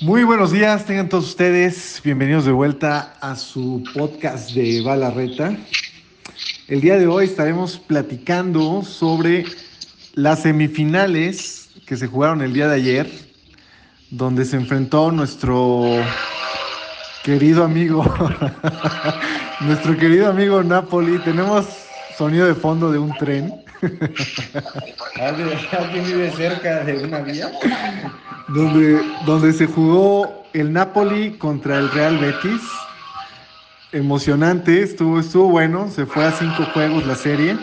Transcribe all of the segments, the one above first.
Muy buenos días, tengan todos ustedes bienvenidos de vuelta a su podcast de Balarreta. El día de hoy estaremos platicando sobre las semifinales que se jugaron el día de ayer, donde se enfrentó nuestro querido amigo, nuestro querido amigo Napoli. Tenemos sonido de fondo de un tren. ¿Alguien vive cerca de una vía? donde, donde se jugó el Napoli contra el Real Betis. Emocionante, estuvo, estuvo bueno, se fue a cinco juegos la serie.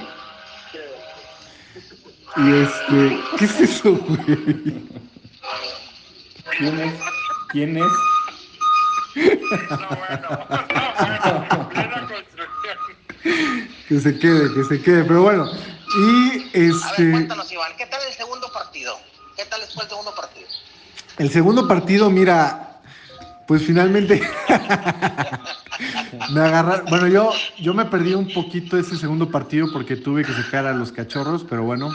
Y este, ¿qué es eso, güey? ¿Quién es? ¿Quién es? Que se quede, que se quede, pero bueno. Y A ver, este, cuéntanos, Iván, ¿qué tal el segundo partido? ¿Qué tal fue el segundo partido? el segundo partido, mira, pues finalmente me agarraron. Bueno, yo, yo me perdí un poquito ese segundo partido porque tuve que sacar a los cachorros, pero bueno.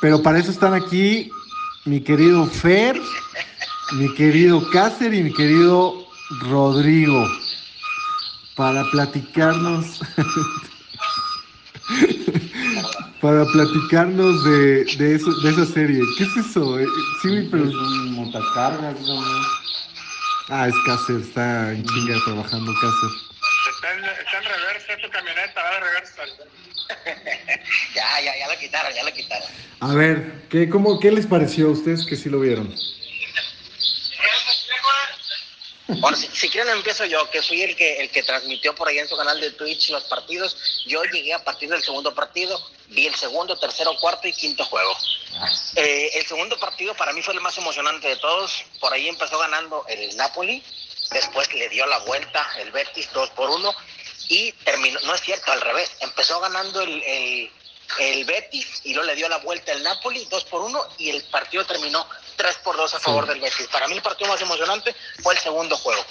Pero para eso están aquí mi querido Fer, mi querido Cácer y mi querido Rodrigo para platicarnos. para platicarnos de, de, eso, de esa serie. ¿Qué es eso? Eh, Sí, pero. Es un montacargas, ¿no? Ah, es Cácer, está en chinga trabajando Cácer. Está en, está en reversa tu camioneta, va de reversa. Ya, ya, ya lo quitaron, ya lo quitaron. A ver, ¿qué, cómo, ¿qué les pareció a ustedes que sí lo vieron? Bueno, si, quieren empiezo yo, que fui el que el que transmitió por ahí en su canal de Twitch los partidos. Yo llegué a partir del segundo partido, vi el segundo, tercero, cuarto y quinto juego. Eh, el segundo partido para mí fue el más emocionante de todos. Por ahí empezó ganando el Napoli, después le dio la vuelta el Betis 2 por 1 y terminó, no es cierto, al revés, empezó ganando el, el, el Betis y luego le dio la vuelta el Napoli 2 por 1 y el partido terminó 3 por 2 a favor del Betis. Para mí el partido más emocionante fue el segundo juego.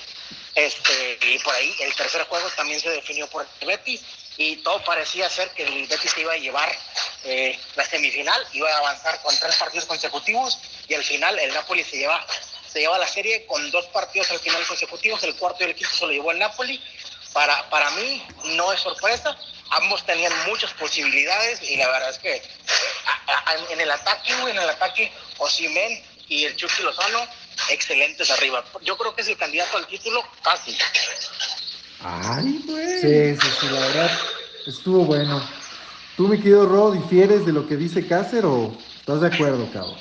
Este, y por ahí el tercer juego también se definió por el Betis y todo parecía ser que el Betis se iba a llevar eh, la semifinal, iba a avanzar con tres partidos consecutivos y al final el Napoli se lleva, se lleva la serie con dos partidos al final consecutivos, el cuarto y el quinto se lo llevó el Napoli. Para, para mí no es sorpresa, ambos tenían muchas posibilidades y la verdad es que eh, en el ataque, en el ataque, Osimen y el Chucky Lozano, excelentes arriba. Yo creo que es el candidato al título fácil. Ay, güey. Sí, sí, sí, la verdad, estuvo bueno. ¿Tú, mi querido Rod, difieres de lo que dice Cácer o estás de acuerdo, cabrón?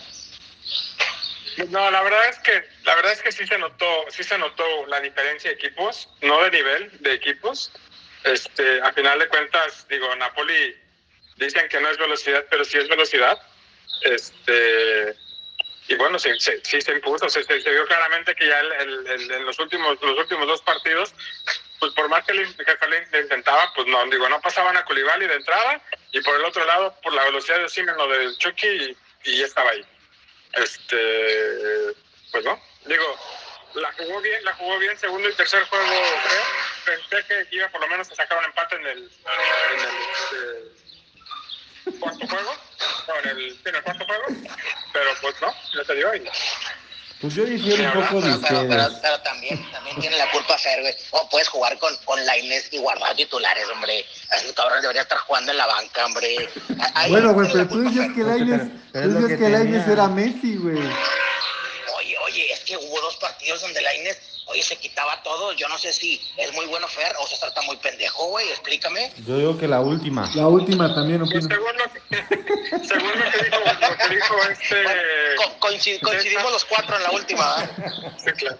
No, la verdad es que la verdad es que sí se notó, sí se notó la diferencia de equipos, no de nivel de equipos. Este, a final de cuentas, digo, Napoli dicen que no es velocidad, pero sí es velocidad. Este, y bueno, sí, sí, sí se impuso, se, vio claramente que ya el- en los últimos, los últimos dos partidos, pues por más que le, que intentaba, pues no, digo, no pasaban a Culibali de entrada, y por el otro lado, por la velocidad de Simen o del Chucky, y, ya estaba ahí. Este, pues no, digo, la jugó bien, la jugó bien segundo y tercer juego, creo. Pensé que iba por lo menos a sacar un empate en el, este, cuarto juego, en el, en el cuarto pues no, no se dio y Pues yo difiero un poco de Pero, pero, pero, ustedes. pero también, también tiene la culpa Fer, güey. O puedes jugar con, con Lainez y guardar titulares, hombre. Ese cabrón debería estar jugando en la banca, hombre. Ahí Bueno, güey, pero tú Fer. que Lainez, Pero es tú decías que que Lainez tenía. era Messi, güey. Oye, oye, es que hubo dos partidos donde Lainez, oye, se quitaba todo. Yo no sé si es muy bueno Fer o se trata muy pendejo, güey. Explícame. Yo digo que la última. La última también Pues opino. según lo que, según lo que dijo, lo que dijo este. Co- coincid- coincidimos los cuatro en la última. ¿verdad? Sí, claro.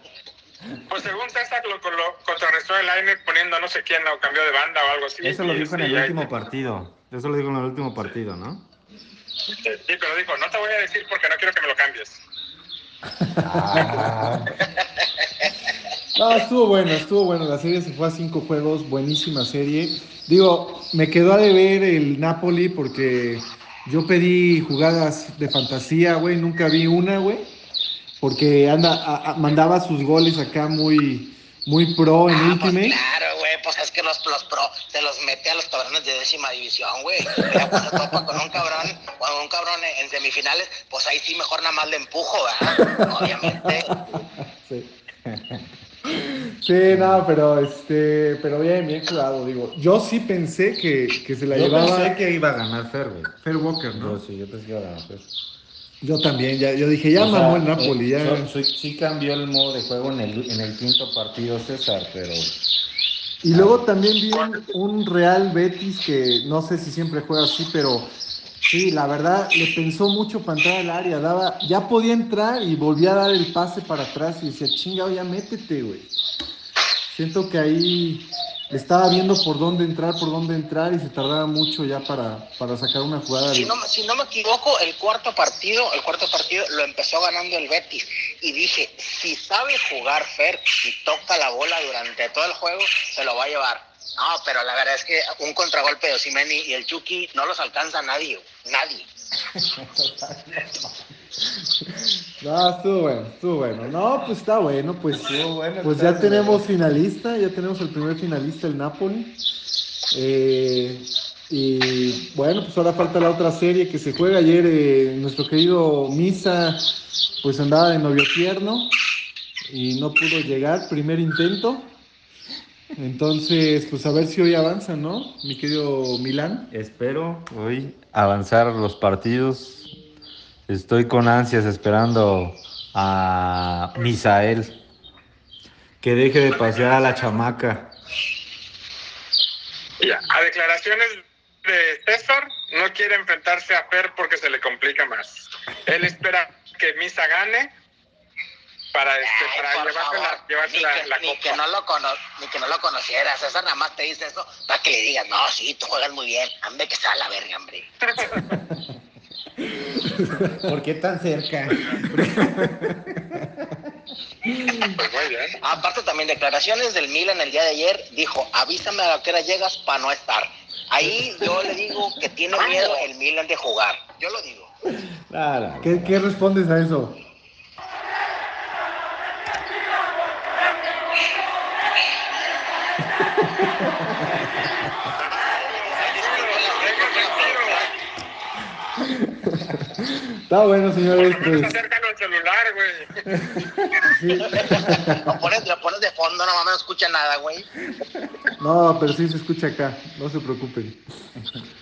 Pues según César lo, lo contrarrestó el aire poniendo no sé quién o cambió de banda o algo así. Eso lo y dijo en el último partido. Eso lo dijo en el último partido, ¿no? Sí, pero dijo, no te voy a decir porque no quiero que me lo cambies. Ah, No, estuvo bueno, estuvo bueno. La serie se fue a cinco juegos, buenísima serie. Digo, me quedó a deber el Napoli porque yo pedí jugadas de fantasía, güey, nunca vi una, güey. Porque anda, a- a- mandaba sus goles acá muy, muy pro en Ah, pues claro, güey. pues es que los, los pro se los mete a los cabrones de décima división, güey. Ya pues se topa con un cabrón, con un cabrón en, en semifinales, pues ahí sí mejor nada más le empujo, ¿verdad? Obviamente. Sí. Sí, no, pero este, pero bien, bien jugado, digo. Yo sí pensé que, que se la Yo llevaba pensé que iba a ganar Fer, güey. Fer Walker, ¿no? Yo sí, yo pensé que iba a ganar Fer. Yo también, ya, yo dije, ya O sea, mamó el Napoli, ya. eh, so- so- sí cambió el modo de juego en el, en el quinto partido César, pero Y luego también vi un, un Real Betis que no sé si siempre juega así, pero sí, la verdad le pensó mucho para entrar al área, daba, ya podía entrar y volvía a dar el pase para atrás y decía, chingado, ya métete, güey. Siento que ahí le estaba viendo por dónde entrar, por dónde entrar y se tardaba mucho ya para, para sacar una jugada. Si no, si no me equivoco, el cuarto partido, el cuarto partido lo empezó ganando el Betis. Y dije, si sabe jugar Fer y toca la bola durante todo el juego, se lo va a llevar. No, pero la verdad es que un contragolpe de Osimeni y el Chucky no los alcanza nadie, nadie. No, estuvo bueno, estuvo bueno. No, pues está bueno, pues, Estuvo bueno, pues está ya tenemos bien. finalista, ya tenemos el primer finalista, el Napoli. Eh, y bueno, pues ahora falta la otra serie que se juega ayer. eh, nuestro querido Misa, pues andaba de novio tierno y no pudo llegar, primer intento. Entonces, pues a ver si hoy avanza, ¿no? Mi querido Milán. espero hoy avanzar los partidos. Estoy con ansias esperando a Misael que deje de pasear a la chamaca. A declaraciones de César, no quiere enfrentarse a Fer porque se le complica más. Él espera que Misa gane para, este, Ay, para llevarse, la, llevarse ni, la, que, la ni copa. que no lo cono- ni que no lo conocieras. César nada más te dice eso para que le digas, no, sí, tú juegas muy bien. Hombre, que sea la verga, hombre. ¿Por qué tan cerca? Pues muy bien. Aparte también declaraciones del Milan el día de ayer, dijo, avísame a la que hora llegas para no estar. Ahí yo le digo que tiene miedo el Milan de jugar. Yo lo digo. Nada, ¿Qué, qué respondes a eso? Está bueno, señores. Pues, acércalo al celular, güey. sí. Lo pones, lo pones de fondo, no mames, no escucha nada, güey. No, pero sí se escucha acá. No se preocupen.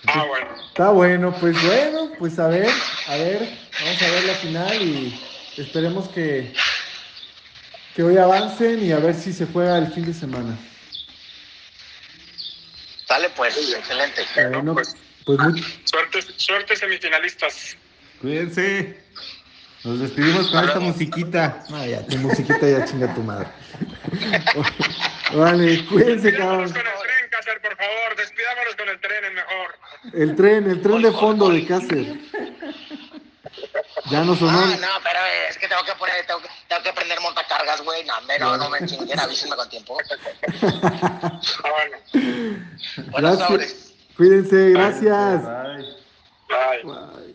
Ah, bueno. Está bueno, pues bueno, pues a ver, a ver, vamos a ver la final y esperemos que, que hoy avancen y a ver si se juega el fin de semana. Sale pues, excelente. Bueno, pues- pues muy, Suerte, suerte semifinalistas. Cuídense. Nos despedimos con esta musiquita. no, ya, tu musiquita ya chinga tu madre. vale, cuídense, Despidámonos cabrón. con el tren, Cácer, por favor. Despidámonos con el tren, es mejor. El tren, el tren de fondo de Cácer. Ya no sonó. Ah, no, pero es que tengo que poner, tengo que, tengo que prender montacargas, güey. No, hombre, no, no me chinguen, avísenme con tiempo. Bueno. Buenas Gracias. sobres. Cuídense, gracias. Bye. Bye. Bye.